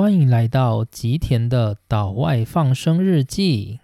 欢迎来到吉田的岛外放生日记。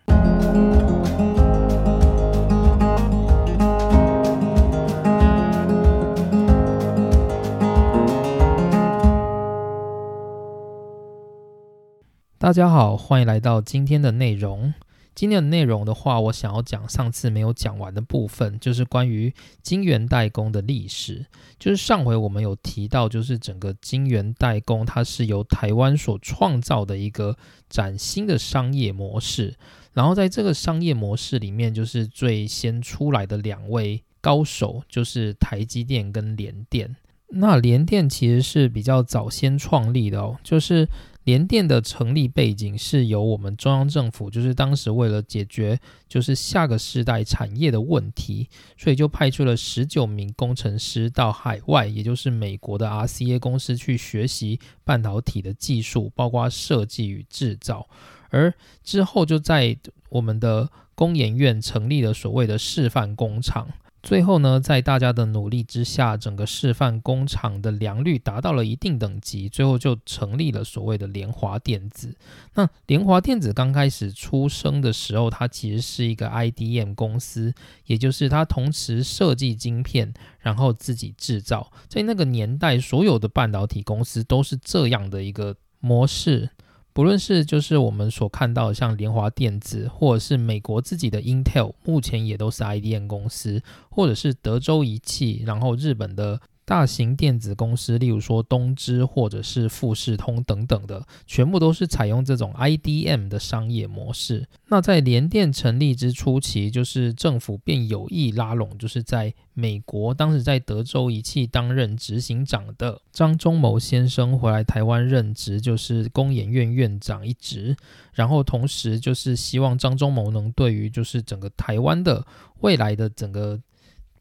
大家好，欢迎来到今天的内容。今天的内容的话，我想要讲上次没有讲完的部分，就是关于晶圆代工的历史。就是上回我们有提到，就是整个晶圆代工，它是由台湾所创造的一个崭新的商业模式。然后在这个商业模式里面，就是最先出来的两位高手，就是台积电跟联电。那联电其实是比较早先创立的哦，就是。联电的成立背景是由我们中央政府，就是当时为了解决就是下个世代产业的问题，所以就派出了十九名工程师到海外，也就是美国的 RCA 公司去学习半导体的技术，包括设计与制造，而之后就在我们的工研院成立了所谓的示范工厂。最后呢，在大家的努力之下，整个示范工厂的良率达到了一定等级，最后就成立了所谓的联华电子。那联华电子刚开始出生的时候，它其实是一个 IDM 公司，也就是它同时设计晶片，然后自己制造。在那个年代，所有的半导体公司都是这样的一个模式。不论是就是我们所看到的像联华电子，或者是美国自己的 Intel，目前也都是 IDM 公司，或者是德州仪器，然后日本的。大型电子公司，例如说东芝或者是富士通等等的，全部都是采用这种 IDM 的商业模式。那在联电成立之初期，就是政府便有意拉拢，就是在美国当时在德州仪器担任执行长的张忠谋先生回来台湾任职，就是工研院院长一职。然后同时就是希望张忠谋能对于就是整个台湾的未来的整个。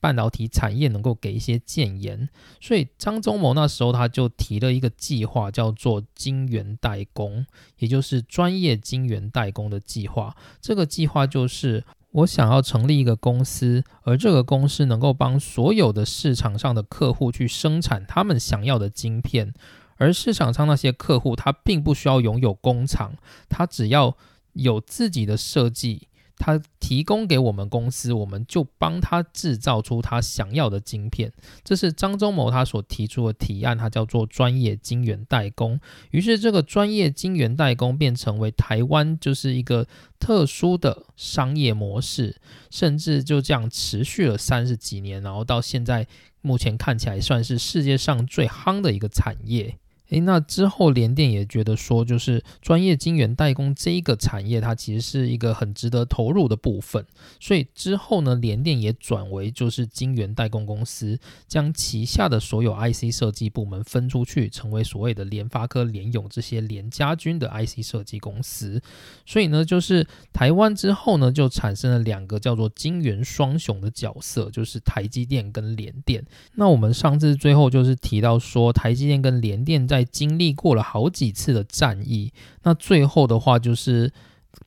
半导体产业能够给一些建言，所以张忠谋那时候他就提了一个计划，叫做晶圆代工，也就是专业晶圆代工的计划。这个计划就是我想要成立一个公司，而这个公司能够帮所有的市场上的客户去生产他们想要的晶片，而市场上那些客户他并不需要拥有工厂，他只要有自己的设计。他提供给我们公司，我们就帮他制造出他想要的晶片。这是张忠谋他所提出的提案，它叫做专业晶圆代工。于是，这个专业晶圆代工变成为台湾就是一个特殊的商业模式，甚至就这样持续了三十几年，然后到现在目前看起来算是世界上最夯的一个产业。诶，那之后联电也觉得说，就是专业晶圆代工这一个产业，它其实是一个很值得投入的部分。所以之后呢，联电也转为就是晶圆代工公司，将旗下的所有 IC 设计部门分出去，成为所谓的联发科、联咏这些联家军的 IC 设计公司。所以呢，就是台湾之后呢，就产生了两个叫做晶圆双雄的角色，就是台积电跟联电。那我们上次最后就是提到说，台积电跟联电在经历过了好几次的战役，那最后的话就是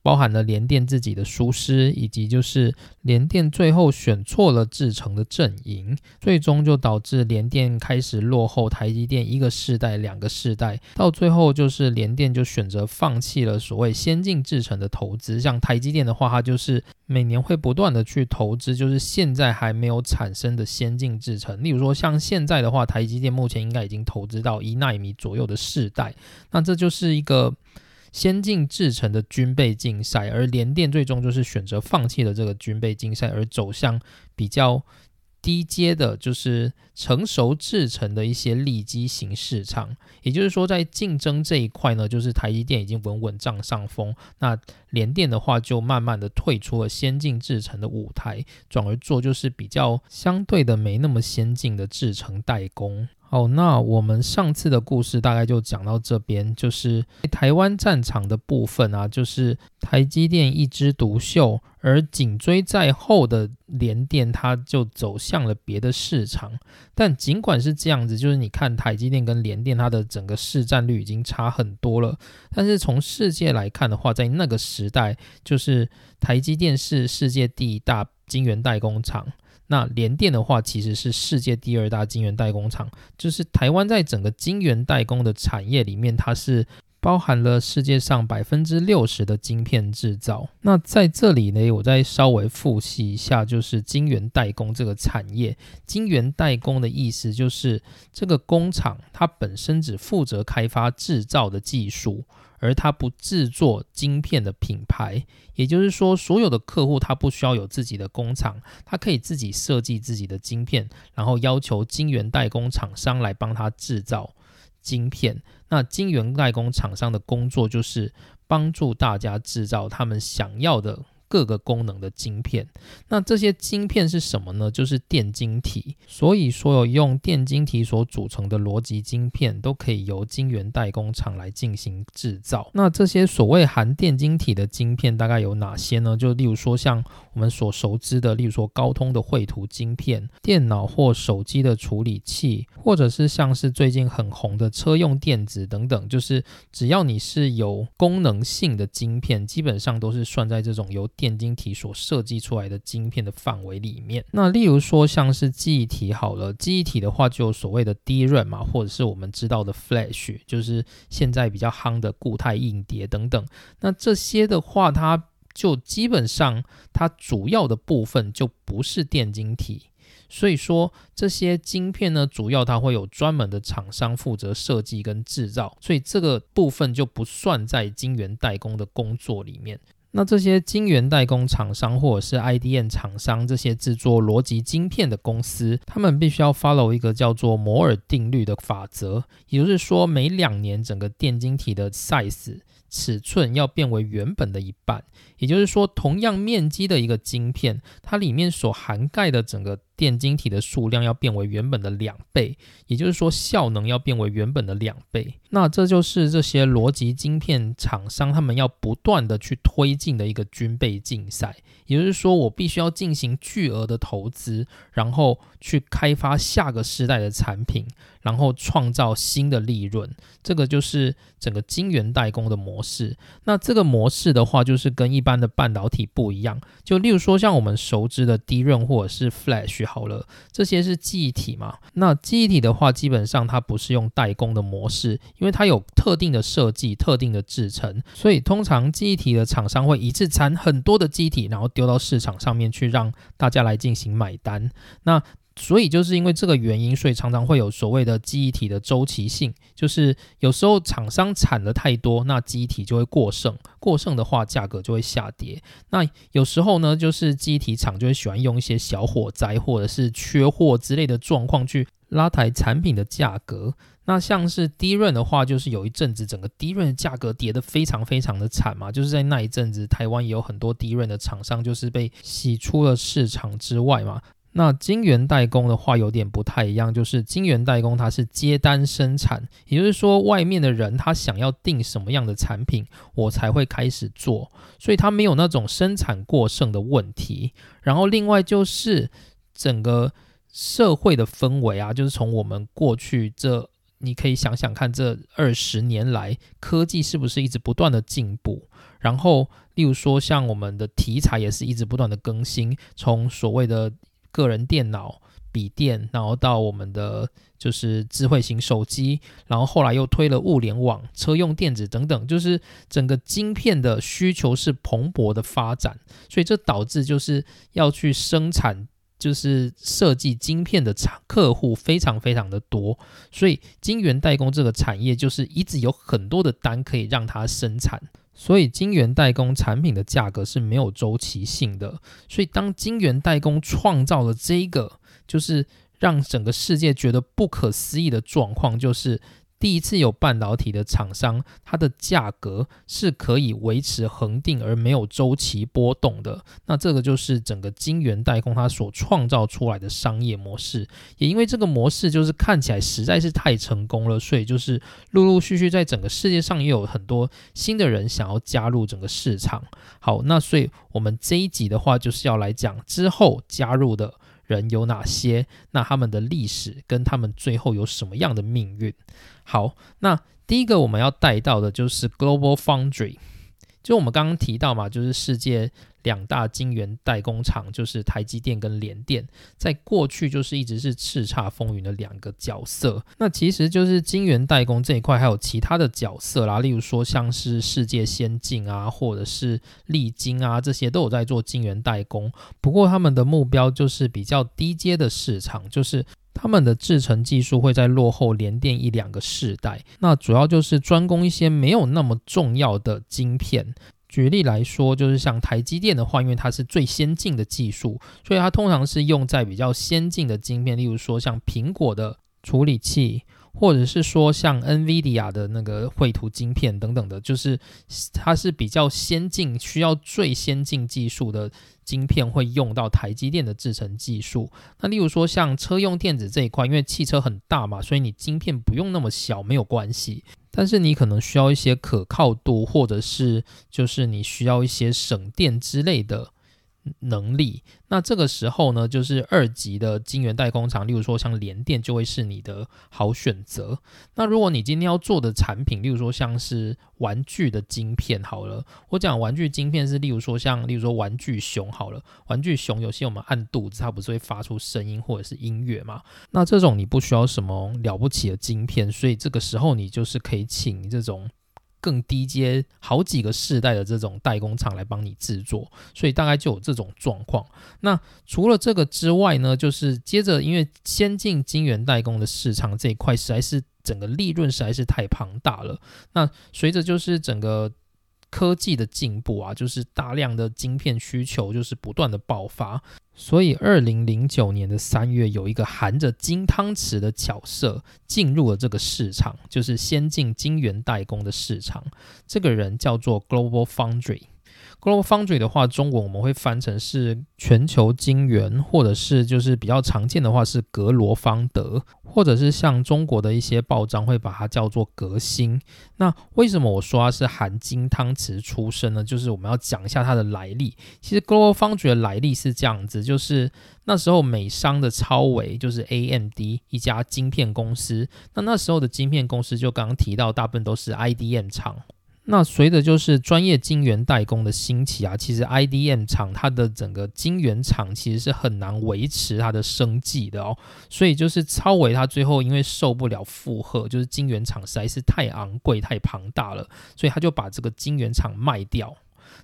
包含了联电自己的疏失，以及就是联电最后选错了制成的阵营，最终就导致联电开始落后台积电一个世代、两个世代，到最后就是联电就选择放弃了所谓先进制成的投资，像台积电的话，它就是。每年会不断的去投资，就是现在还没有产生的先进制程，例如说像现在的话，台积电目前应该已经投资到一纳米左右的世代，那这就是一个先进制程的军备竞赛，而联电最终就是选择放弃了这个军备竞赛，而走向比较。低阶的就是成熟制成的一些利基型市场，也就是说，在竞争这一块呢，就是台积电已经稳稳占上风，那联电的话就慢慢的退出了先进制成的舞台，转而做就是比较相对的没那么先进的制成代工。好，那我们上次的故事大概就讲到这边，就是台湾战场的部分啊，就是台积电一枝独秀，而紧追在后的联电，它就走向了别的市场。但尽管是这样子，就是你看台积电跟联电，它的整个市占率已经差很多了。但是从世界来看的话，在那个时代，就是台积电是世界第一大晶圆代工厂。那联电的话，其实是世界第二大晶圆代工厂，就是台湾在整个晶圆代工的产业里面，它是包含了世界上百分之六十的晶片制造。那在这里呢，我再稍微复习一下，就是晶圆代工这个产业。晶圆代工的意思就是这个工厂它本身只负责开发制造的技术。而它不制作晶片的品牌，也就是说，所有的客户他不需要有自己的工厂，他可以自己设计自己的晶片，然后要求晶圆代工厂商来帮他制造晶片。那晶圆代工厂商的工作就是帮助大家制造他们想要的。各个功能的晶片，那这些晶片是什么呢？就是电晶体。所以，所有用电晶体所组成的逻辑晶片，都可以由晶圆代工厂来进行制造。那这些所谓含电晶体的晶片，大概有哪些呢？就例如说，像我们所熟知的，例如说高通的绘图晶片、电脑或手机的处理器，或者是像是最近很红的车用电子等等，就是只要你是有功能性的晶片，基本上都是算在这种由电晶体所设计出来的晶片的范围里面，那例如说像是记忆体好了，记忆体的话就所谓的 DRAM 嘛，或者是我们知道的 Flash，就是现在比较夯的固态硬碟等等。那这些的话，它就基本上它主要的部分就不是电晶体，所以说这些晶片呢，主要它会有专门的厂商负责设计跟制造，所以这个部分就不算在晶圆代工的工作里面。那这些晶圆代工厂商或者是 IDM 厂商，这些制作逻辑晶片的公司，他们必须要 follow 一个叫做摩尔定律的法则，也就是说，每两年整个电晶体的 size 尺寸要变为原本的一半。也就是说，同样面积的一个晶片，它里面所涵盖的整个电晶体的数量要变为原本的两倍，也就是说，效能要变为原本的两倍。那这就是这些逻辑晶片厂商他们要不断的去推进的一个军备竞赛。也就是说，我必须要进行巨额的投资，然后去开发下个时代的产品，然后创造新的利润。这个就是整个晶圆代工的模式。那这个模式的话，就是跟一般的半导体不一样。就例如说，像我们熟知的 DRAM 或者是 Flash 好了，这些是记忆体嘛？那记忆体的话，基本上它不是用代工的模式。因为它有特定的设计、特定的制成，所以通常记忆体的厂商会一次产很多的记忆体，然后丢到市场上面去，让大家来进行买单。那所以就是因为这个原因，所以常常会有所谓的记忆体的周期性，就是有时候厂商产的太多，那记忆体就会过剩，过剩的话价格就会下跌。那有时候呢，就是记忆体厂就会喜欢用一些小火灾或者是缺货之类的状况去拉抬产品的价格。那像是低润的话，就是有一阵子整个低润的价格跌得非常非常的惨嘛，就是在那一阵子，台湾也有很多低润的厂商就是被洗出了市场之外嘛。那晶圆代工的话有点不太一样，就是晶圆代工它是接单生产，也就是说外面的人他想要订什么样的产品，我才会开始做，所以它没有那种生产过剩的问题。然后另外就是整个社会的氛围啊，就是从我们过去这。你可以想想看，这二十年来科技是不是一直不断的进步？然后，例如说像我们的题材也是一直不断的更新，从所谓的个人电脑、笔电，然后到我们的就是智慧型手机，然后后来又推了物联网、车用电子等等，就是整个晶片的需求是蓬勃的发展，所以这导致就是要去生产。就是设计晶片的厂客户非常非常的多，所以晶圆代工这个产业就是一直有很多的单可以让它生产，所以晶圆代工产品的价格是没有周期性的。所以当晶圆代工创造了这个，就是让整个世界觉得不可思议的状况，就是。第一次有半导体的厂商，它的价格是可以维持恒定而没有周期波动的。那这个就是整个晶圆代工它所创造出来的商业模式。也因为这个模式就是看起来实在是太成功了，所以就是陆陆续续在整个世界上也有很多新的人想要加入整个市场。好，那所以我们这一集的话就是要来讲之后加入的。人有哪些？那他们的历史跟他们最后有什么样的命运？好，那第一个我们要带到的就是 Global Foundry，就我们刚刚提到嘛，就是世界两大晶圆代工厂，就是台积电跟联电，在过去就是一直是叱咤风云的两个角色。那其实就是晶圆代工这一块还有其他的角色啦，例如说像是世界先进啊，或者是利晶啊，这些都有在做晶圆代工。不过他们的目标就是比较低阶的市场，就是他们的制程技术会在落后联电一两个世代。那主要就是专攻一些没有那么重要的晶片。举例来说，就是像台积电的话，因为它是最先进的技术，所以它通常是用在比较先进的晶片，例如说像苹果的处理器。或者是说像 NVIDIA 的那个绘图晶片等等的，就是它是比较先进，需要最先进技术的晶片会用到台积电的制程技术。那例如说像车用电子这一块，因为汽车很大嘛，所以你晶片不用那么小没有关系，但是你可能需要一些可靠度，或者是就是你需要一些省电之类的。能力，那这个时候呢，就是二级的晶圆代工厂，例如说像联电，就会是你的好选择。那如果你今天要做的产品，例如说像是玩具的晶片，好了，我讲玩具晶片是，例如说像，例如说玩具熊，好了，玩具熊有些我们按肚子，它不是会发出声音或者是音乐嘛？那这种你不需要什么了不起的晶片，所以这个时候你就是可以请这种。更低阶好几个世代的这种代工厂来帮你制作，所以大概就有这种状况。那除了这个之外呢，就是接着因为先进晶圆代工的市场这一块实在是整个利润实在是太庞大了。那随着就是整个科技的进步啊，就是大量的晶片需求就是不断的爆发。所以，二零零九年的三月，有一个含着金汤匙的巧色进入了这个市场，就是先进晶圆代工的市场。这个人叫做 Global Foundry。Global Foundry 的话，中文我们会翻成是全球晶圆，或者是就是比较常见的话是格罗方德，或者是像中国的一些报章会把它叫做革新。那为什么我说它是含金汤匙出身呢？就是我们要讲一下它的来历。其实 Global Foundry 的来历是这样子，就是那时候美商的超维就是 AMD 一家晶片公司，那那时候的晶片公司就刚刚提到，大部分都是 IDM 厂。那随着就是专业晶圆代工的兴起啊，其实 IDM 厂它的整个晶圆厂其实是很难维持它的生计的哦，所以就是超维它最后因为受不了负荷，就是晶圆厂实在是太昂贵太庞大了，所以他就把这个晶圆厂卖掉。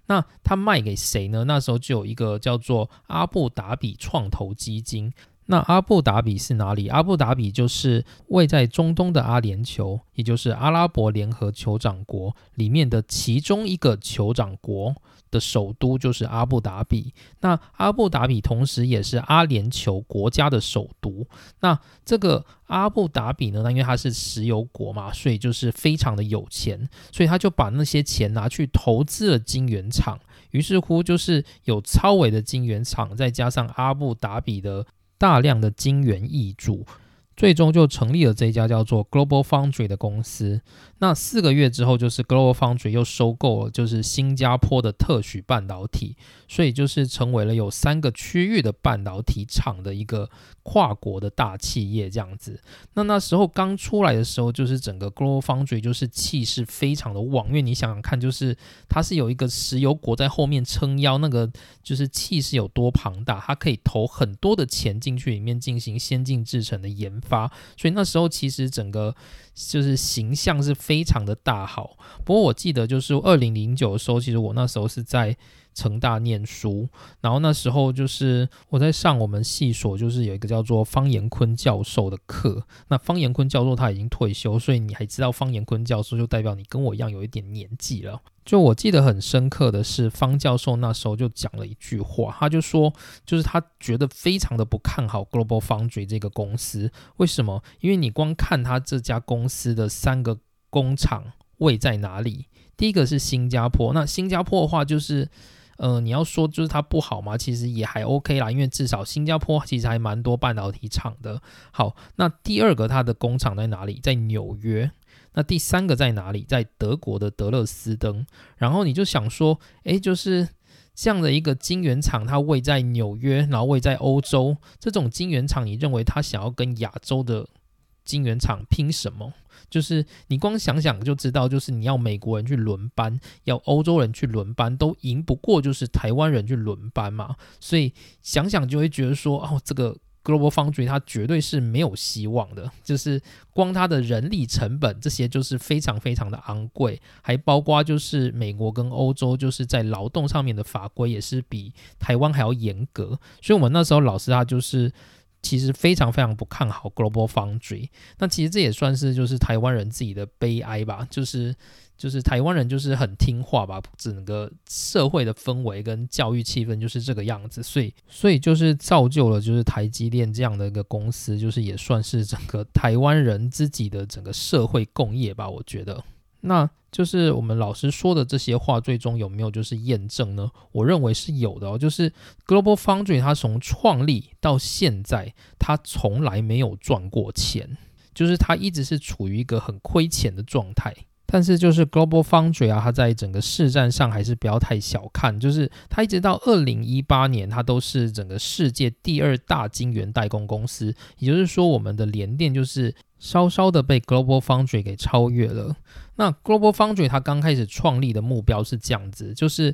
那他卖给谁呢？那时候就有一个叫做阿布达比创投基金。那阿布达比是哪里？阿布达比就是位在中东的阿联酋，也就是阿拉伯联合酋长国里面的其中一个酋长国的首都就是阿布达比。那阿布达比同时也是阿联酋国家的首都。那这个阿布达比呢？那因为它是石油国嘛，所以就是非常的有钱，所以他就把那些钱拿去投资了金圆厂。于是乎，就是有超伟的金圆厂，再加上阿布达比的。大量的金元易主，最终就成立了这家叫做 Global Foundry 的公司。那四个月之后，就是 Global Foundry 又收购了，就是新加坡的特许半导体，所以就是成为了有三个区域的半导体厂的一个跨国的大企业这样子。那那时候刚出来的时候，就是整个 Global Foundry 就是气势非常的旺，因为你想想看，就是它是有一个石油国在后面撑腰，那个就是气势有多庞大，它可以投很多的钱进去里面进行先进制程的研发，所以那时候其实整个。就是形象是非常的大好，不过我记得就是二零零九的时候，其实我那时候是在成大念书，然后那时候就是我在上我们系所，就是有一个叫做方延坤教授的课。那方延坤教授他已经退休，所以你还知道方延坤教授，就代表你跟我一样有一点年纪了。就我记得很深刻的是，方教授那时候就讲了一句话，他就说，就是他觉得非常的不看好 Global Foundry 这个公司。为什么？因为你光看他这家公司的三个工厂位在哪里，第一个是新加坡。那新加坡的话，就是，呃，你要说就是它不好嘛，其实也还 OK 啦，因为至少新加坡其实还蛮多半导体厂的。好，那第二个它的工厂在哪里？在纽约。那第三个在哪里？在德国的德勒斯登。然后你就想说，诶，就是这样的一个晶圆厂，它位在纽约，然后位在欧洲。这种晶圆厂，你认为它想要跟亚洲的晶圆厂拼什么？就是你光想想就知道，就是你要美国人去轮班，要欧洲人去轮班，都赢不过就是台湾人去轮班嘛。所以想想就会觉得说，哦，这个 Global Foundry 它绝对是没有希望的。就是光它的人力成本这些就是非常非常的昂贵，还包括就是美国跟欧洲就是在劳动上面的法规也是比台湾还要严格。所以我们那时候老师他就是。其实非常非常不看好 Global Foundry，那其实这也算是就是台湾人自己的悲哀吧，就是就是台湾人就是很听话吧，整个社会的氛围跟教育气氛就是这个样子，所以所以就是造就了就是台积电这样的一个公司，就是也算是整个台湾人自己的整个社会共业吧，我觉得。那就是我们老师说的这些话，最终有没有就是验证呢？我认为是有的哦。就是 Global Foundry 它从创立到现在，它从来没有赚过钱，就是它一直是处于一个很亏钱的状态。但是就是 Global Foundry 啊，它在整个市占上还是不要太小看，就是它一直到二零一八年，它都是整个世界第二大晶圆代工公司。也就是说，我们的联电就是稍稍的被 Global Foundry 给超越了。那 Global Foundry 它刚开始创立的目标是这样子，就是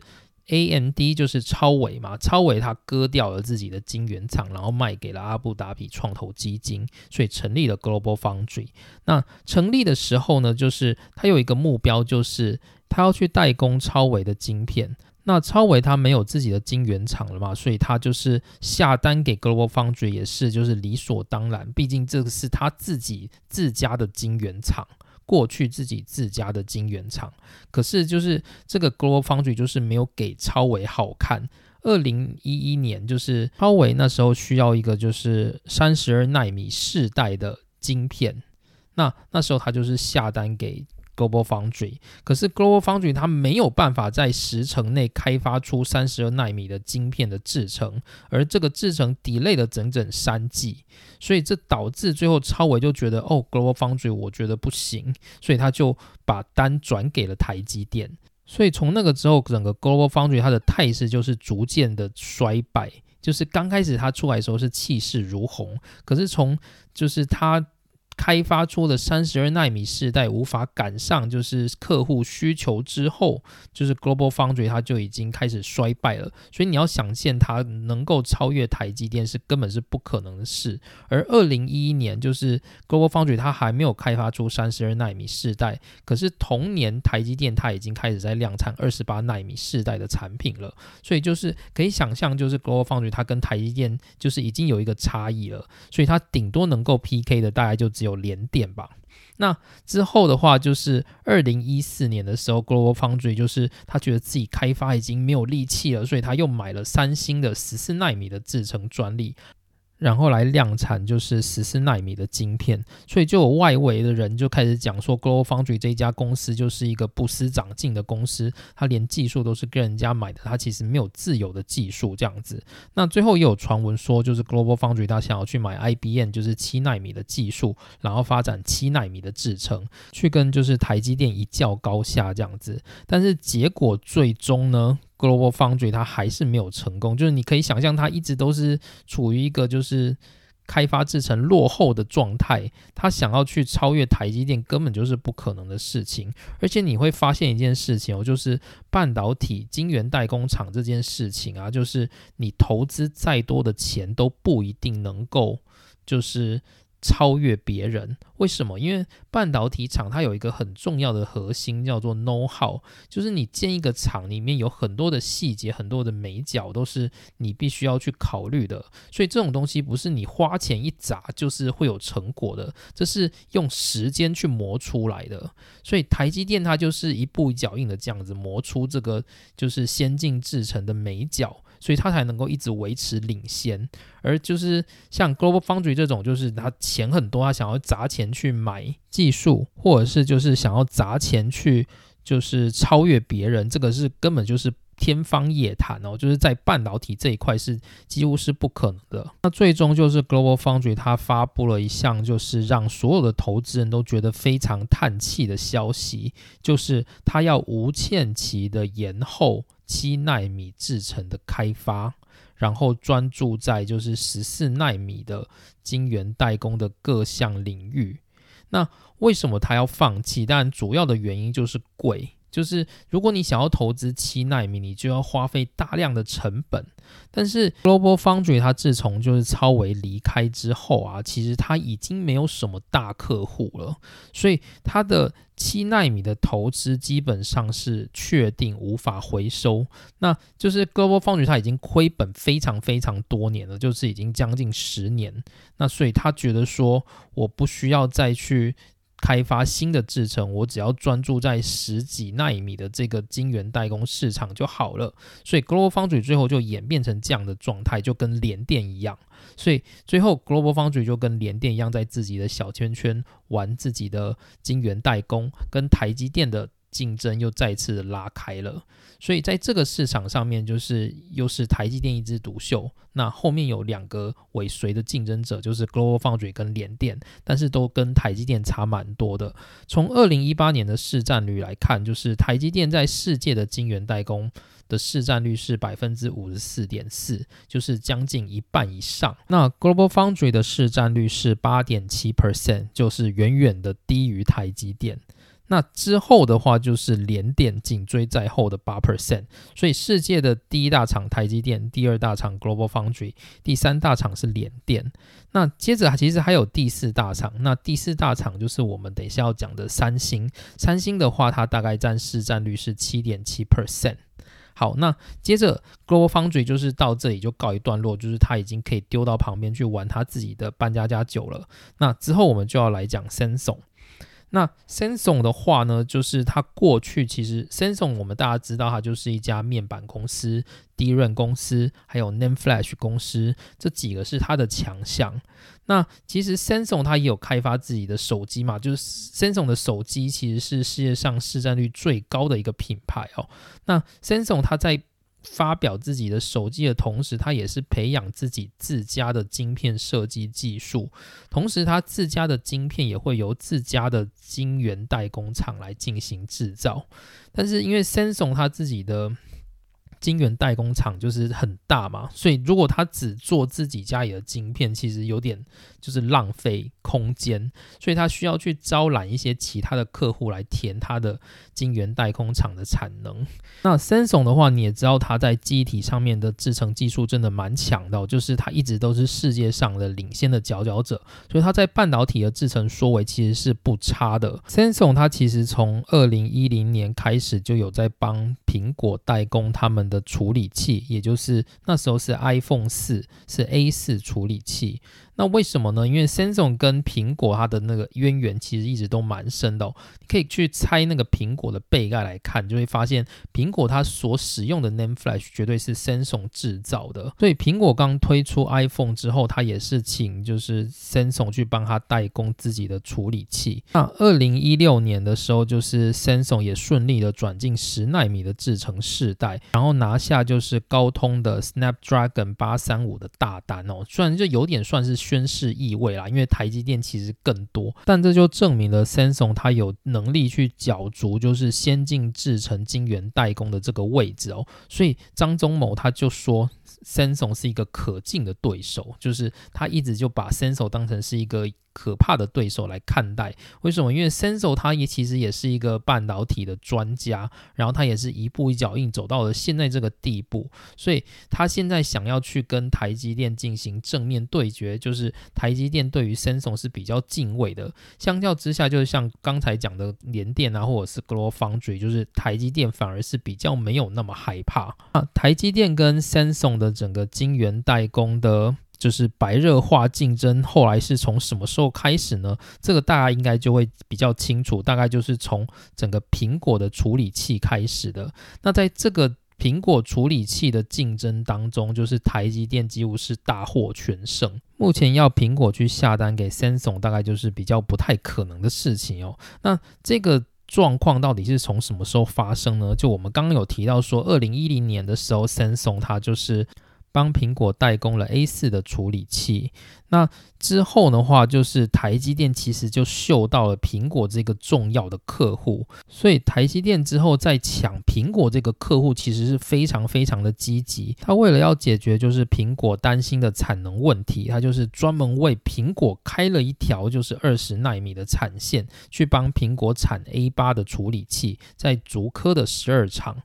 AMD 就是超伟嘛，超伟它割掉了自己的晶圆厂，然后卖给了阿布达比创投基金，所以成立了 Global Foundry。那成立的时候呢，就是它有一个目标，就是它要去代工超伟的晶片。那超伟它没有自己的晶圆厂了嘛，所以它就是下单给 Global Foundry 也是就是理所当然，毕竟这个是他自己自家的晶圆厂。过去自己自家的晶圆厂，可是就是这个 g l o b a Foundry 就是没有给超维好看。二零一一年，就是超维那时候需要一个就是三十二纳米世代的晶片，那那时候他就是下单给。Global Foundry，可是 Global Foundry 它没有办法在十层内开发出三十二纳米的晶片的制程，而这个制程 delay 了整整三季，所以这导致最后超伟就觉得哦，Global Foundry 我觉得不行，所以他就把单转给了台积电，所以从那个之后，整个 Global Foundry 它的态势就是逐渐的衰败，就是刚开始它出来的时候是气势如虹，可是从就是它。开发出的三十二纳米世代无法赶上，就是客户需求之后，就是 Global Foundry 它就已经开始衰败了。所以你要想见它能够超越台积电是根本是不可能的事。而二零一一年，就是 Global Foundry 它还没有开发出三十二纳米世代，可是同年台积电它已经开始在量产二十八纳米世代的产品了。所以就是可以想象，就是 Global Foundry 它跟台积电就是已经有一个差异了。所以它顶多能够 PK 的大概就只有。有连电吧，那之后的话就是二零一四年的时候，Global Foundry 就是他觉得自己开发已经没有力气了，所以他又买了三星的十四纳米的制程专利。然后来量产就是十四纳米的晶片，所以就有外围的人就开始讲说，Global Foundry 这一家公司就是一个不思长进的公司，它连技术都是跟人家买的，它其实没有自有的技术这样子。那最后也有传闻说，就是 Global Foundry 它想要去买 IBM，就是七纳米的技术，然后发展七纳米的制程，去跟就是台积电一较高下这样子。但是结果最终呢？Global Foundry 它还是没有成功，就是你可以想象，它一直都是处于一个就是开发制程落后的状态。它想要去超越台积电，根本就是不可能的事情。而且你会发现一件事情哦，就是半导体晶圆代工厂这件事情啊，就是你投资再多的钱都不一定能够就是。超越别人，为什么？因为半导体厂它有一个很重要的核心叫做 know how，就是你建一个厂里面有很多的细节、很多的美角都是你必须要去考虑的。所以这种东西不是你花钱一砸就是会有成果的，这是用时间去磨出来的。所以台积电它就是一步一脚印的这样子磨出这个就是先进制程的美角。所以它才能够一直维持领先，而就是像 Global Foundry 这种，就是他钱很多，他想要砸钱去买技术，或者是就是想要砸钱去就是超越别人，这个是根本就是天方夜谭哦，就是在半导体这一块是几乎是不可能的。那最终就是 Global Foundry 它发布了一项就是让所有的投资人都觉得非常叹气的消息，就是它要无限期的延后。七纳米制程的开发，然后专注在就是十四纳米的晶圆代工的各项领域。那为什么他要放弃？当然，主要的原因就是贵。就是如果你想要投资七纳米，你就要花费大量的成本。但是 Global Foundry 它自从就是超维离开之后啊，其实它已经没有什么大客户了，所以它的七纳米的投资基本上是确定无法回收。那就是 Global Foundry 它已经亏本非常非常多年了，就是已经将近十年。那所以他觉得说，我不需要再去。开发新的制程，我只要专注在十几纳米的这个晶圆代工市场就好了。所以 Global Foundry 最后就演变成这样的状态，就跟联电一样。所以最后 Global Foundry 就跟联电一样，在自己的小圈圈玩自己的晶圆代工，跟台积电的。竞争又再次拉开了，所以在这个市场上面，就是又是台积电一枝独秀。那后面有两个尾随的竞争者，就是 Global Foundry 跟联电，但是都跟台积电差蛮多的。从二零一八年的市占率来看，就是台积电在世界的晶圆代工的市占率是百分之五十四点四，就是将近一半以上。那 Global Foundry 的市占率是八点七 percent，就是远远的低于台积电。那之后的话就是联电紧追在后的八 percent，所以世界的第一大厂台积电，第二大厂 Global Foundry，第三大厂是联电。那接着其实还有第四大厂，那第四大厂就是我们等一下要讲的三星。三星的话，它大概占市占率是七点七 percent。好，那接着 Global Foundry 就是到这里就告一段落，就是它已经可以丢到旁边去玩它自己的搬家家九了。那之后我们就要来讲 Samsung。那 Samsung 的话呢，就是它过去其实 Samsung 我们大家知道，它就是一家面板公司、低润公司，还有 Name Flash 公司，这几个是它的强项。那其实 Samsung 它也有开发自己的手机嘛，就是 Samsung 的手机其实是世界上市占率最高的一个品牌哦。那 Samsung 它在发表自己的手机的同时，他也是培养自己自家的晶片设计技术，同时他自家的晶片也会由自家的晶圆代工厂来进行制造。但是因为 Samsung 他自己的晶圆代工厂就是很大嘛，所以如果他只做自己家里的晶片，其实有点就是浪费空间，所以他需要去招揽一些其他的客户来填他的晶圆代工厂的产能。那 Samsung 的话，你也知道它在机体上面的制程技术真的蛮强的，就是它一直都是世界上的领先的佼佼者，所以它在半导体的制程缩为其实是不差的。Samsung 它其实从二零一零年开始就有在帮苹果代工他们。的处理器，也就是那时候是 iPhone 四，是 A 四处理器。那为什么呢？因为 Samsung 跟苹果它的那个渊源其实一直都蛮深的。你可以去拆那个苹果的背盖来看，就会发现苹果它所使用的 Name Flash 绝对是 Samsung 制造的。所以苹果刚推出 iPhone 之后，它也是请就是 Samsung 去帮它代工自己的处理器。那二零一六年的时候，就是 Samsung 也顺利的转进十纳米的制程世代，然后拿下就是高通的 Snapdragon 八三五的大单哦。虽然就有点算是。宣誓意味啦，因为台积电其实更多，但这就证明了 Samsung 它有能力去角逐就是先进制程晶圆代工的这个位置哦，所以张忠谋他就说 Samsung 是一个可敬的对手，就是他一直就把 Samsung 当成是一个。可怕的对手来看待，为什么？因为 Sensor 它也其实也是一个半导体的专家，然后他也是一步一脚印走到了现在这个地步，所以他现在想要去跟台积电进行正面对决，就是台积电对于 Sensor 是比较敬畏的，相较之下，就是像刚才讲的联电啊，或者是 Global Foundry，就是台积电反而是比较没有那么害怕。啊台积电跟 Sensor 的整个晶圆代工的。就是白热化竞争，后来是从什么时候开始呢？这个大家应该就会比较清楚，大概就是从整个苹果的处理器开始的。那在这个苹果处理器的竞争当中，就是台积电几乎是大获全胜。目前要苹果去下单给 Samsung，大概就是比较不太可能的事情哦。那这个状况到底是从什么时候发生呢？就我们刚刚有提到说，二零一零年的时候，Samsung 它就是。帮苹果代工了 A 四的处理器。那之后的话，就是台积电其实就嗅到了苹果这个重要的客户，所以台积电之后在抢苹果这个客户，其实是非常非常的积极。他为了要解决就是苹果担心的产能问题，他就是专门为苹果开了一条就是二十纳米的产线，去帮苹果产 A 八的处理器，在竹科的十二厂。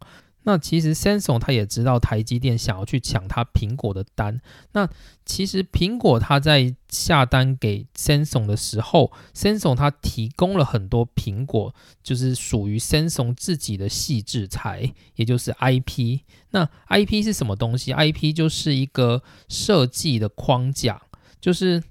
那其实 Samsung 他也知道台积电想要去抢他苹果的单。那其实苹果他在下单给 Samsung 的时候，Samsung 他提供了很多苹果就是属于 Samsung 自己的细制材，也就是 IP。那 IP 是什么东西？IP 就是一个设计的框架，就是。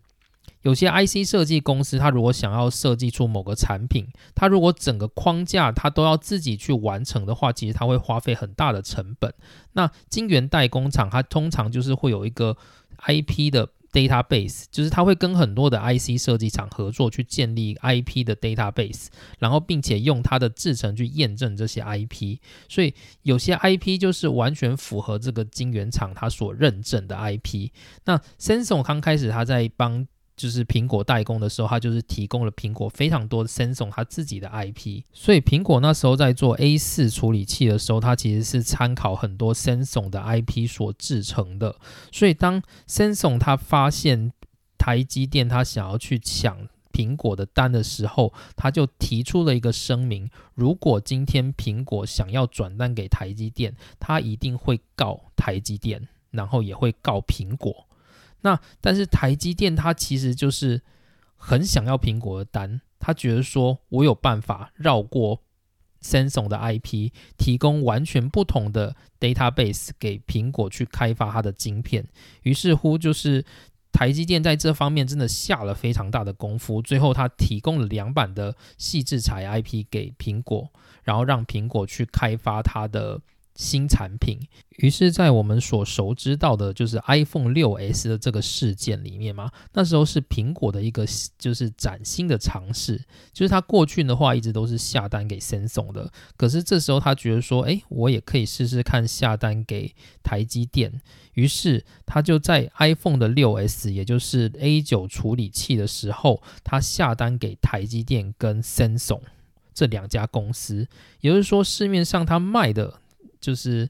有些 IC 设计公司，它如果想要设计出某个产品，它如果整个框架它都要自己去完成的话，其实它会花费很大的成本。那晶圆代工厂，它通常就是会有一个 IP 的 database，就是它会跟很多的 IC 设计厂合作去建立 IP 的 database，然后并且用它的制程去验证这些 IP。所以有些 IP 就是完全符合这个晶圆厂它所认证的 IP。那 Samsung 刚开始它在帮就是苹果代工的时候，它就是提供了苹果非常多的 Samsung 它自己的 IP，所以苹果那时候在做 A 四处理器的时候，它其实是参考很多 Samsung 的 IP 所制成的。所以当 Samsung 它发现台积电它想要去抢苹果的单的时候，他就提出了一个声明：如果今天苹果想要转单给台积电，他一定会告台积电，然后也会告苹果。那但是台积电它其实就是很想要苹果的单，他觉得说我有办法绕过 Samsung 的 IP，提供完全不同的 database 给苹果去开发它的晶片。于是乎，就是台积电在这方面真的下了非常大的功夫，最后他提供了两版的细制材 IP 给苹果，然后让苹果去开发它的。新产品，于是，在我们所熟知到的，就是 iPhone 六 S 的这个事件里面嘛，那时候是苹果的一个就是崭新的尝试，就是他过去的话一直都是下单给 Samsung 的，可是这时候他觉得说，哎，我也可以试试看下单给台积电，于是他就在 iPhone 的六 S，也就是 A 九处理器的时候，他下单给台积电跟 Samsung 这两家公司，也就是说市面上他卖的。就是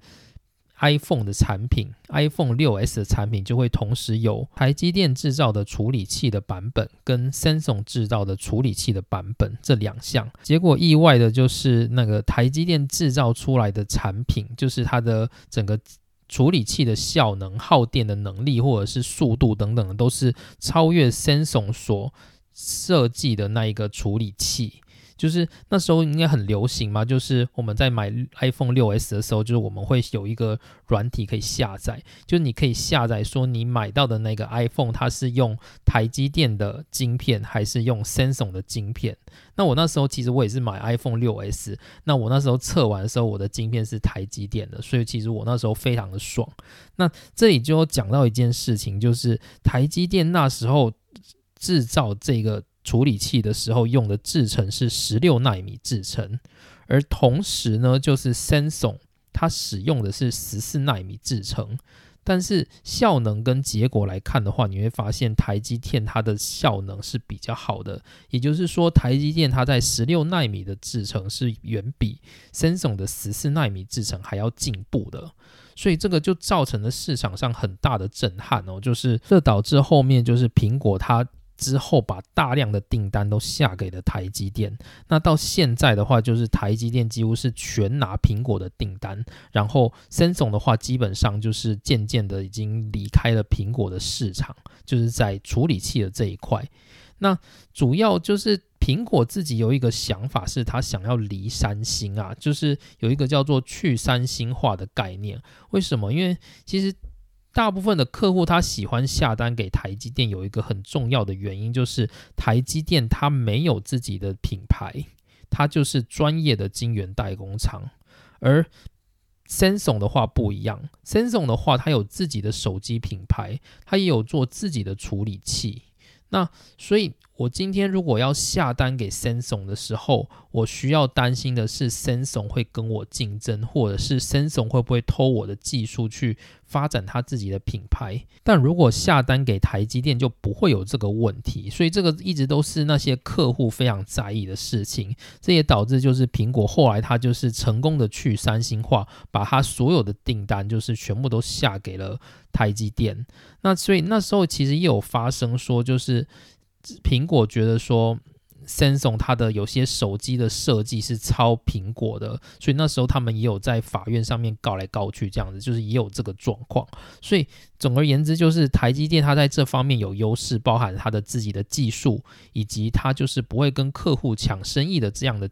iPhone 的产品，iPhone 六 S 的产品就会同时有台积电制造的处理器的版本跟 Samsung 制造的处理器的版本这两项。结果意外的就是那个台积电制造出来的产品，就是它的整个处理器的效能、耗电的能力或者是速度等等，都是超越 Samsung 所设计的那一个处理器。就是那时候应该很流行嘛，就是我们在买 iPhone 六 S 的时候，就是我们会有一个软体可以下载，就是你可以下载说你买到的那个 iPhone 它是用台积电的晶片还是用 Samsung 的晶片。那我那时候其实我也是买 iPhone 六 S，那我那时候测完的时候，我的晶片是台积电的，所以其实我那时候非常的爽。那这里就讲到一件事情，就是台积电那时候制造这个。处理器的时候用的制程是十六纳米制程，而同时呢，就是 Samsung 它使用的是十四纳米制程，但是效能跟结果来看的话，你会发现台积电它的效能是比较好的，也就是说，台积电它在十六纳米的制程是远比 Samsung 的十四纳米制程还要进步的，所以这个就造成了市场上很大的震撼哦，就是这导致后面就是苹果它。之后把大量的订单都下给了台积电，那到现在的话，就是台积电几乎是全拿苹果的订单，然后 Samsung 的话，基本上就是渐渐的已经离开了苹果的市场，就是在处理器的这一块。那主要就是苹果自己有一个想法，是他想要离三星啊，就是有一个叫做去三星化的概念。为什么？因为其实。大部分的客户他喜欢下单给台积电，有一个很重要的原因就是台积电它没有自己的品牌，它就是专业的晶圆代工厂。而 Samsung 的话不一样，Samsung 的话它有自己的手机品牌，它也有做自己的处理器。那所以我今天如果要下单给 Samsung 的时候，我需要担心的是 Samsung 会跟我竞争，或者是 Samsung 会不会偷我的技术去发展他自己的品牌。但如果下单给台积电，就不会有这个问题。所以这个一直都是那些客户非常在意的事情。这也导致就是苹果后来它就是成功的去三星化，把它所有的订单就是全部都下给了台积电。那所以那时候其实也有发生说就是。苹果觉得说，Samsung 它的有些手机的设计是抄苹果的，所以那时候他们也有在法院上面告来告去，这样子就是也有这个状况。所以总而言之，就是台积电它在这方面有优势，包含它的自己的技术，以及它就是不会跟客户抢生意的这样的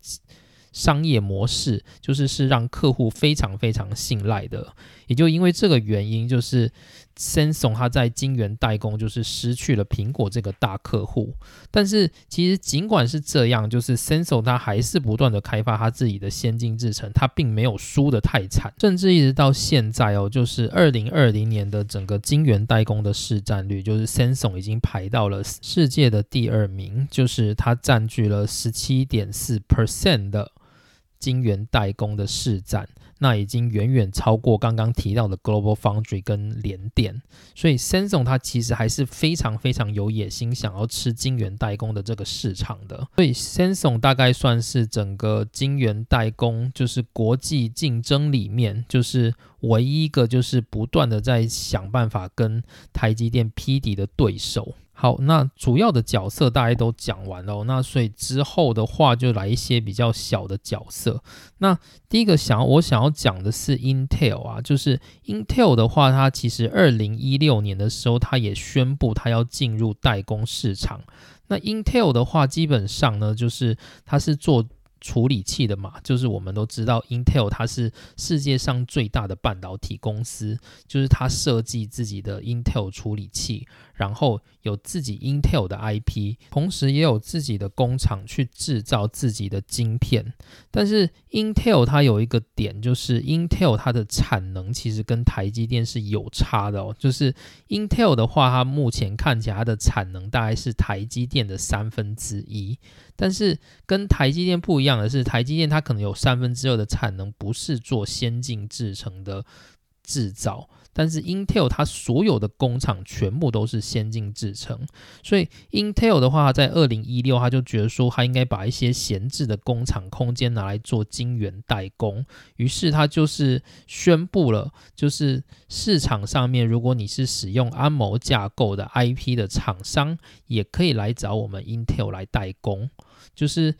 商业模式，就是是让客户非常非常信赖的。也就因为这个原因，就是。Samsung 它在晶圆代工就是失去了苹果这个大客户，但是其实尽管是这样，就是 Samsung 它还是不断的开发它自己的先进制程，它并没有输的太惨，甚至一直到现在哦，就是二零二零年的整个晶圆代工的市占率，就是 Samsung 已经排到了世界的第二名，就是它占据了十七点四 percent 的晶圆代工的市占。那已经远远超过刚刚提到的 Global Foundry 跟联电，所以 Samsung 它其实还是非常非常有野心，想要吃晶圆代工的这个市场的。所以 Samsung 大概算是整个晶圆代工就是国际竞争里面，就是唯一一个就是不断的在想办法跟台积电匹敌的对手。好，那主要的角色大家都讲完了，那所以之后的话就来一些比较小的角色。那第一个想要我想要讲的是 Intel 啊，就是 Intel 的话，它其实二零一六年的时候，它也宣布它要进入代工市场。那 Intel 的话，基本上呢，就是它是做。处理器的嘛，就是我们都知道，Intel 它是世界上最大的半导体公司，就是它设计自己的 Intel 处理器，然后有自己 Intel 的 IP，同时也有自己的工厂去制造自己的晶片。但是 Intel 它有一个点，就是 Intel 它的产能其实跟台积电是有差的哦。就是 Intel 的话，它目前看起来它的产能大概是台积电的三分之一。但是跟台积电不一样的是，台积电它可能有三分之二的产能不是做先进制程的制造，但是 Intel 它所有的工厂全部都是先进制程，所以 Intel 的话，在二零一六他就觉得说，他应该把一些闲置的工厂空间拿来做晶圆代工，于是他就是宣布了，就是市场上面如果你是使用安谋架构的 IP 的厂商，也可以来找我们 Intel 来代工。就是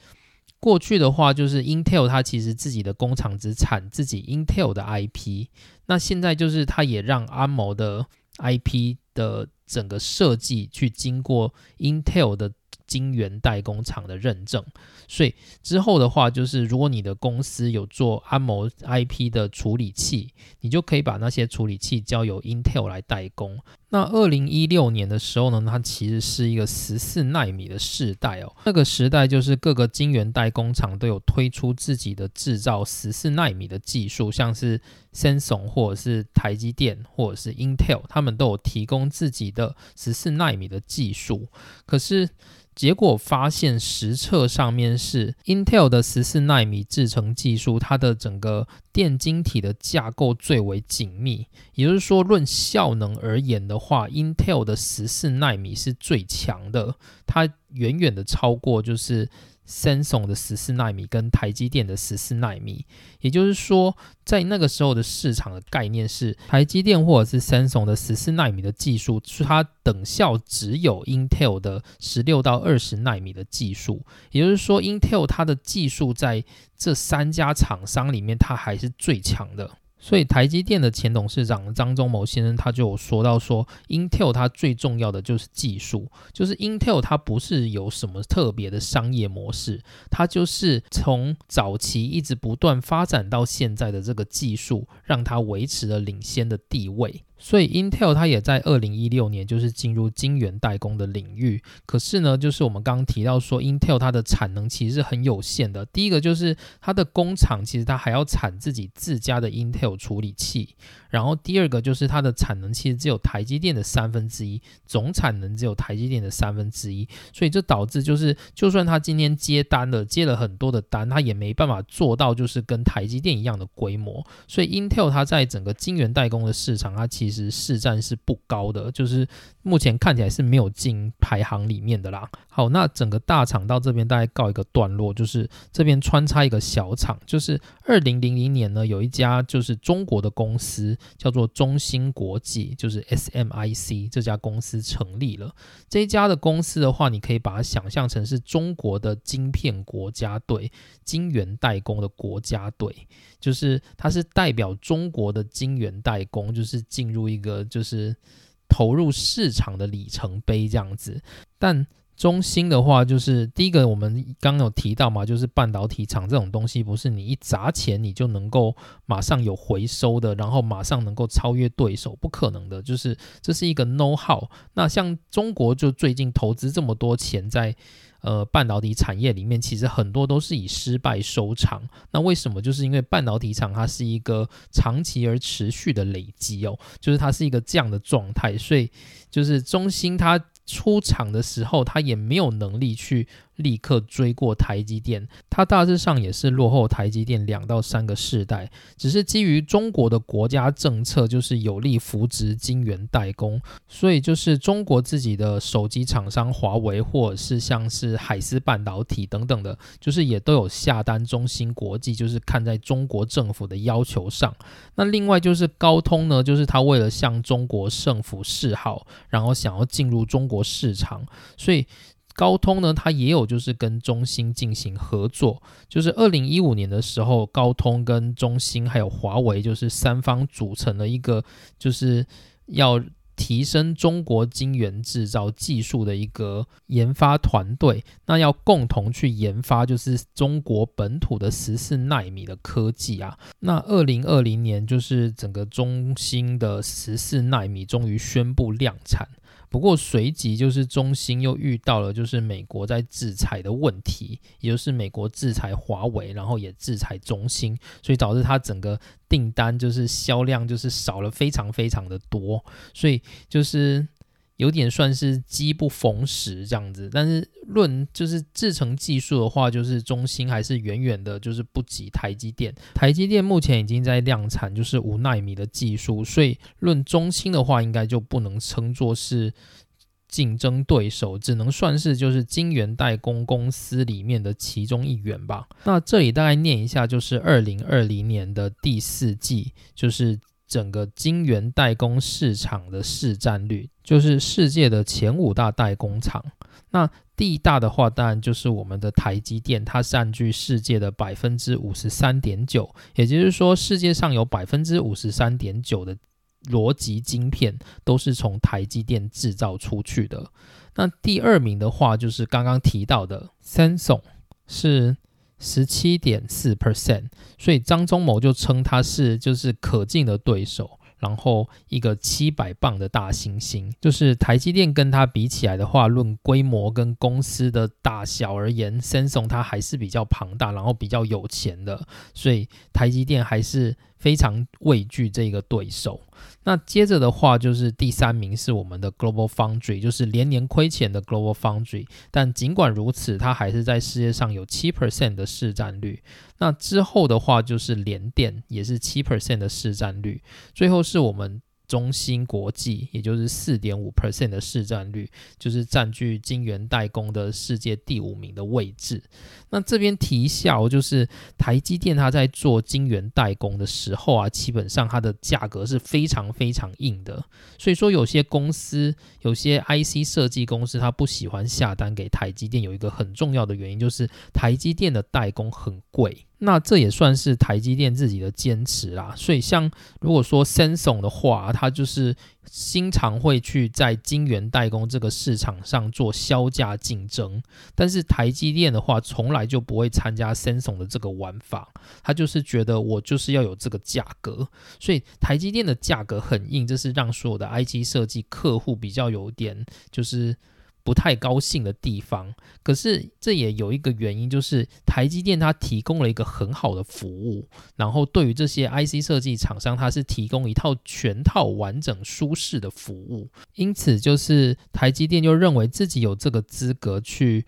过去的话，就是 Intel 它其实自己的工厂只产自己 Intel 的 IP，那现在就是它也让安谋的 IP 的整个设计去经过 Intel 的。晶圆代工厂的认证，所以之后的话，就是如果你的公司有做安谋 IP 的处理器，你就可以把那些处理器交由 Intel 来代工。那二零一六年的时候呢，它其实是一个十四纳米的时代哦。那个时代就是各个晶圆代工厂都有推出自己的制造十四纳米的技术，像是 Samsung 或者是台积电或者是 Intel，他们都有提供自己的十四纳米的技术。可是结果发现实测上面是 Intel 的十四纳米制程技术，它的整个电晶体的架构最为紧密。也就是说，论效能而言的话，Intel 的十四纳米是最强的，它远远的超过就是。Samsung 的十四纳米跟台积电的十四纳米，也就是说，在那个时候的市场的概念是，台积电或者是 Samsung 的十四纳米的技术，是它等效只有 Intel 的十六到二十纳米的技术。也就是说，Intel 它的技术在这三家厂商里面，它还是最强的。所以台积电的前董事长张忠谋先生他就有说到说，Intel 它最重要的就是技术，就是 Intel 它不是有什么特别的商业模式，它就是从早期一直不断发展到现在的这个技术，让它维持了领先的地位。所以 Intel 它也在二零一六年就是进入晶圆代工的领域。可是呢，就是我们刚刚提到说，Intel 它的产能其实是很有限的。第一个就是它的工厂其实它还要产自己自家的 Intel 处理器，然后第二个就是它的产能其实只有台积电的三分之一，总产能只有台积电的三分之一。所以这导致就是，就算它今天接单了，接了很多的单，它也没办法做到就是跟台积电一样的规模。所以 Intel 它在整个晶圆代工的市场，它其实其实市占是不高的，就是目前看起来是没有进排行里面的啦。好，那整个大厂到这边大概告一个段落，就是这边穿插一个小厂，就是二零零零年呢，有一家就是中国的公司叫做中芯国际，就是 SMIC 这家公司成立了。这一家的公司的话，你可以把它想象成是中国的晶片国家队、晶圆代工的国家队，就是它是代表中国的晶圆代工，就是进入一个就是投入市场的里程碑这样子，但。中芯的话，就是第一个，我们刚刚有提到嘛，就是半导体厂这种东西，不是你一砸钱你就能够马上有回收的，然后马上能够超越对手，不可能的。就是这是一个 know how。那像中国就最近投资这么多钱在。呃，半导体产业里面其实很多都是以失败收场。那为什么？就是因为半导体厂它是一个长期而持续的累积哦，就是它是一个这样的状态，所以就是中芯它出厂的时候，它也没有能力去。立刻追过台积电，它大致上也是落后台积电两到三个世代，只是基于中国的国家政策，就是有力扶植晶圆代工，所以就是中国自己的手机厂商华为，或者是像是海思半导体等等的，就是也都有下单中芯国际，就是看在中国政府的要求上。那另外就是高通呢，就是他为了向中国政府示好，然后想要进入中国市场，所以。高通呢，它也有就是跟中兴进行合作，就是二零一五年的时候，高通跟中兴还有华为就是三方组成了一个就是要提升中国晶圆制造技术的一个研发团队，那要共同去研发就是中国本土的十四纳米的科技啊。那二零二零年就是整个中兴的十四纳米终于宣布量产。不过随即就是中兴又遇到了就是美国在制裁的问题，也就是美国制裁华为，然后也制裁中兴，所以导致它整个订单就是销量就是少了非常非常的多，所以就是。有点算是机不逢时这样子，但是论就是制成技术的话，就是中芯还是远远的，就是不及台积电。台积电目前已经在量产就是五纳米的技术，所以论中芯的话，应该就不能称作是竞争对手，只能算是就是晶圆代工公司里面的其中一员吧。那这里大概念一下，就是二零二零年的第四季，就是。整个晶圆代工市场的市占率，就是世界的前五大代工厂。那第一大的话，当然就是我们的台积电，它占据世界的百分之五十三点九。也就是说，世界上有百分之五十三点九的逻辑晶片都是从台积电制造出去的。那第二名的话，就是刚刚提到的 Samsung 是。十七点四 percent，所以张忠谋就称他是就是可敬的对手，然后一个七百磅的大猩猩，就是台积电跟他比起来的话，论规模跟公司的大小而言，Samsung 它还是比较庞大，然后比较有钱的，所以台积电还是。非常畏惧这个对手。那接着的话，就是第三名是我们的 Global Foundry，就是连年亏钱的 Global Foundry。但尽管如此，它还是在世界上有七 percent 的市占率。那之后的话，就是联电，也是七 percent 的市占率。最后是我们。中芯国际，也就是四点五 percent 的市占率，就是占据晶圆代工的世界第五名的位置。那这边提一下，就是台积电它在做晶圆代工的时候啊，基本上它的价格是非常非常硬的。所以说，有些公司，有些 IC 设计公司，它不喜欢下单给台积电，有一个很重要的原因就是台积电的代工很贵。那这也算是台积电自己的坚持啦。所以像如果说 s a n s o n 的话，它就是经常会去在晶圆代工这个市场上做销价竞争，但是台积电的话，从来就不会参加 s a n s o n 的这个玩法。他就是觉得我就是要有这个价格，所以台积电的价格很硬，这是让所有的 I T 设计客户比较有点就是。不太高兴的地方，可是这也有一个原因，就是台积电它提供了一个很好的服务，然后对于这些 IC 设计厂商，它是提供一套全套完整舒适的服务，因此就是台积电就认为自己有这个资格去。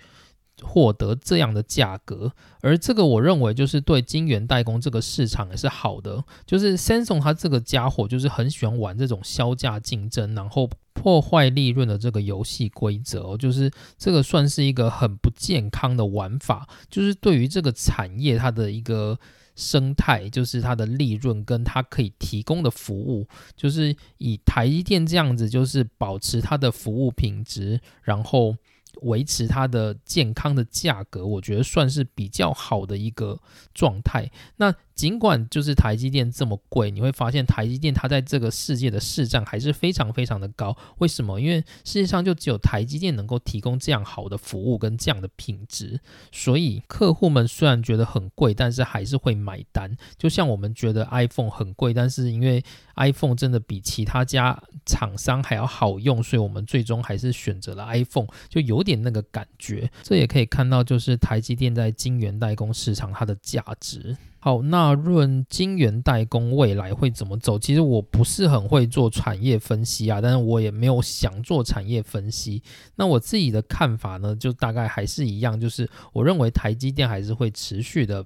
获得这样的价格，而这个我认为就是对晶圆代工这个市场也是好的。就是 Samsung 它这个家伙就是很喜欢玩这种销价竞争，然后破坏利润的这个游戏规则。就是这个算是一个很不健康的玩法。就是对于这个产业它的一个生态，就是它的利润跟它可以提供的服务，就是以台积电这样子，就是保持它的服务品质，然后。维持它的健康的价格，我觉得算是比较好的一个状态。那。尽管就是台积电这么贵，你会发现台积电它在这个世界的市占还是非常非常的高。为什么？因为世界上就只有台积电能够提供这样好的服务跟这样的品质，所以客户们虽然觉得很贵，但是还是会买单。就像我们觉得 iPhone 很贵，但是因为 iPhone 真的比其他家厂商还要好用，所以我们最终还是选择了 iPhone，就有点那个感觉。这也可以看到，就是台积电在晶圆代工市场它的价值。好，那论金源代工未来会怎么走？其实我不是很会做产业分析啊，但是我也没有想做产业分析。那我自己的看法呢，就大概还是一样，就是我认为台积电还是会持续的。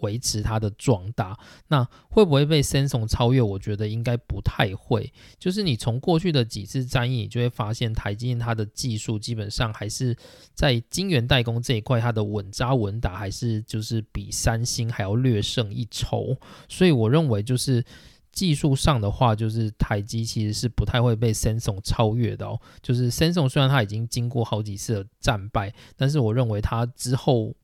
维持它的壮大，那会不会被 Samsung 超越？我觉得应该不太会。就是你从过去的几次战役，你就会发现台积电它的技术基本上还是在晶圆代工这一块，它的稳扎稳打还是就是比三星还要略胜一筹。所以我认为就是技术上的话，就是台积其实是不太会被 Samsung 超越的哦。就是 Samsung 虽然它已经经过好几次的战败，但是我认为它之后。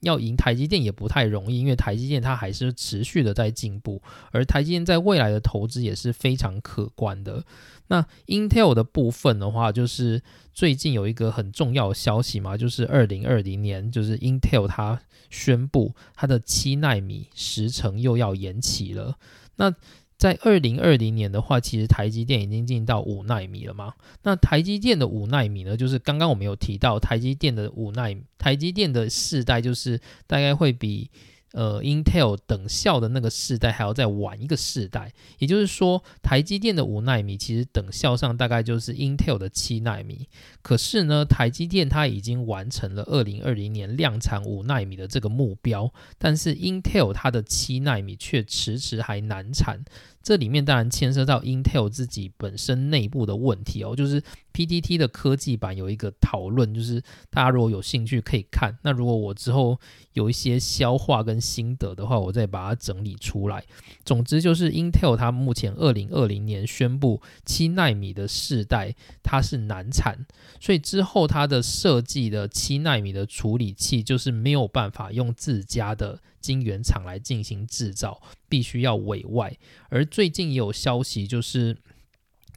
要赢台积电也不太容易，因为台积电它还是持续的在进步，而台积电在未来的投资也是非常可观的。那 Intel 的部分的话，就是最近有一个很重要的消息嘛，就是二零二零年，就是 Intel 它宣布它的七纳米时程又要延期了。那在二零二零年的话，其实台积电已经进到五纳米了嘛？那台积电的五纳米呢，就是刚刚我们有提到，台积电的五纳米，台积电的四代就是大概会比。呃，Intel 等效的那个世代还要再晚一个世代，也就是说，台积电的五纳米其实等效上大概就是 Intel 的七纳米。可是呢，台积电它已经完成了二零二零年量产五纳米的这个目标，但是 Intel 它的七纳米却迟迟还难产。这里面当然牵涉到 Intel 自己本身内部的问题哦，就是 PTT 的科技版有一个讨论，就是大家如果有兴趣可以看。那如果我之后有一些消化跟心得的话，我再把它整理出来。总之就是 Intel 它目前二零二零年宣布七纳米的世代它是难产，所以之后它的设计的七纳米的处理器就是没有办法用自家的。晶圆厂来进行制造，必须要委外。而最近也有消息，就是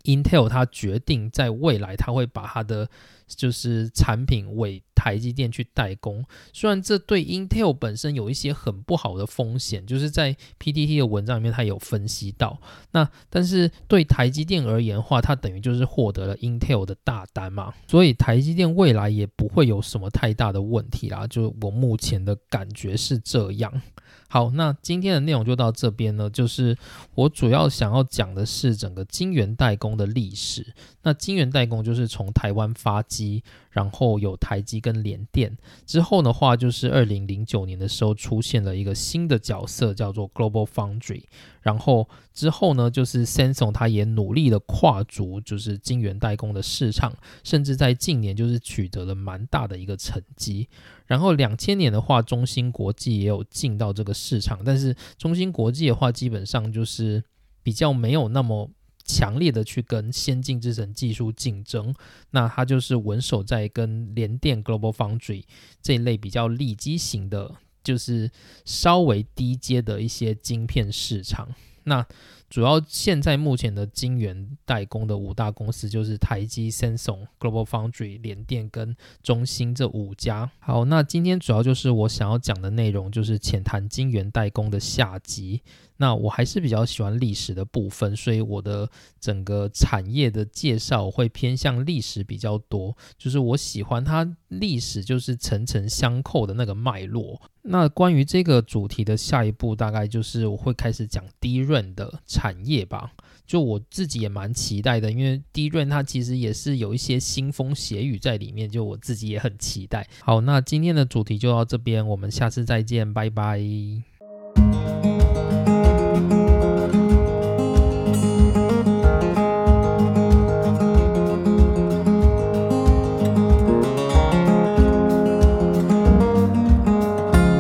Intel 它决定在未来，它会把它的就是产品为台积电去代工。虽然这对 Intel 本身有一些很不好的风险，就是在 PTT 的文章里面，它有分析到。那但是对台积电而言的话，它等于就是获得了 Intel 的大单嘛，所以台积电未来也不会有什么太大的问题啦。就我目前的感觉是这样。好，那今天的内容就到这边呢。就是我主要想要讲的是整个晶圆代工的历史。那晶圆代工就是从台湾发机，然后有台积跟联电之后的话，就是二零零九年的时候出现了一个新的角色，叫做 Global Foundry。然后之后呢，就是 Samsung 它也努力的跨足就是晶圆代工的市场，甚至在近年就是取得了蛮大的一个成绩。然后两千年的话，中芯国际也有进到这个市场，但是中芯国际的话，基本上就是比较没有那么强烈的去跟先进制程技术竞争，那它就是稳守在跟联电、Global Foundry 这一类比较利基型的就是稍微低阶的一些晶片市场。那主要现在目前的晶圆代工的五大公司就是台积、Samsung、Global Foundry、联电跟中芯这五家。好，那今天主要就是我想要讲的内容，就是浅谈晶圆代工的下集。那我还是比较喜欢历史的部分，所以我的整个产业的介绍会偏向历史比较多。就是我喜欢它历史就是层层相扣的那个脉络。那关于这个主题的下一步，大概就是我会开始讲低润的产业吧。就我自己也蛮期待的，因为低润它其实也是有一些腥风血雨在里面，就我自己也很期待。好，那今天的主题就到这边，我们下次再见，拜拜。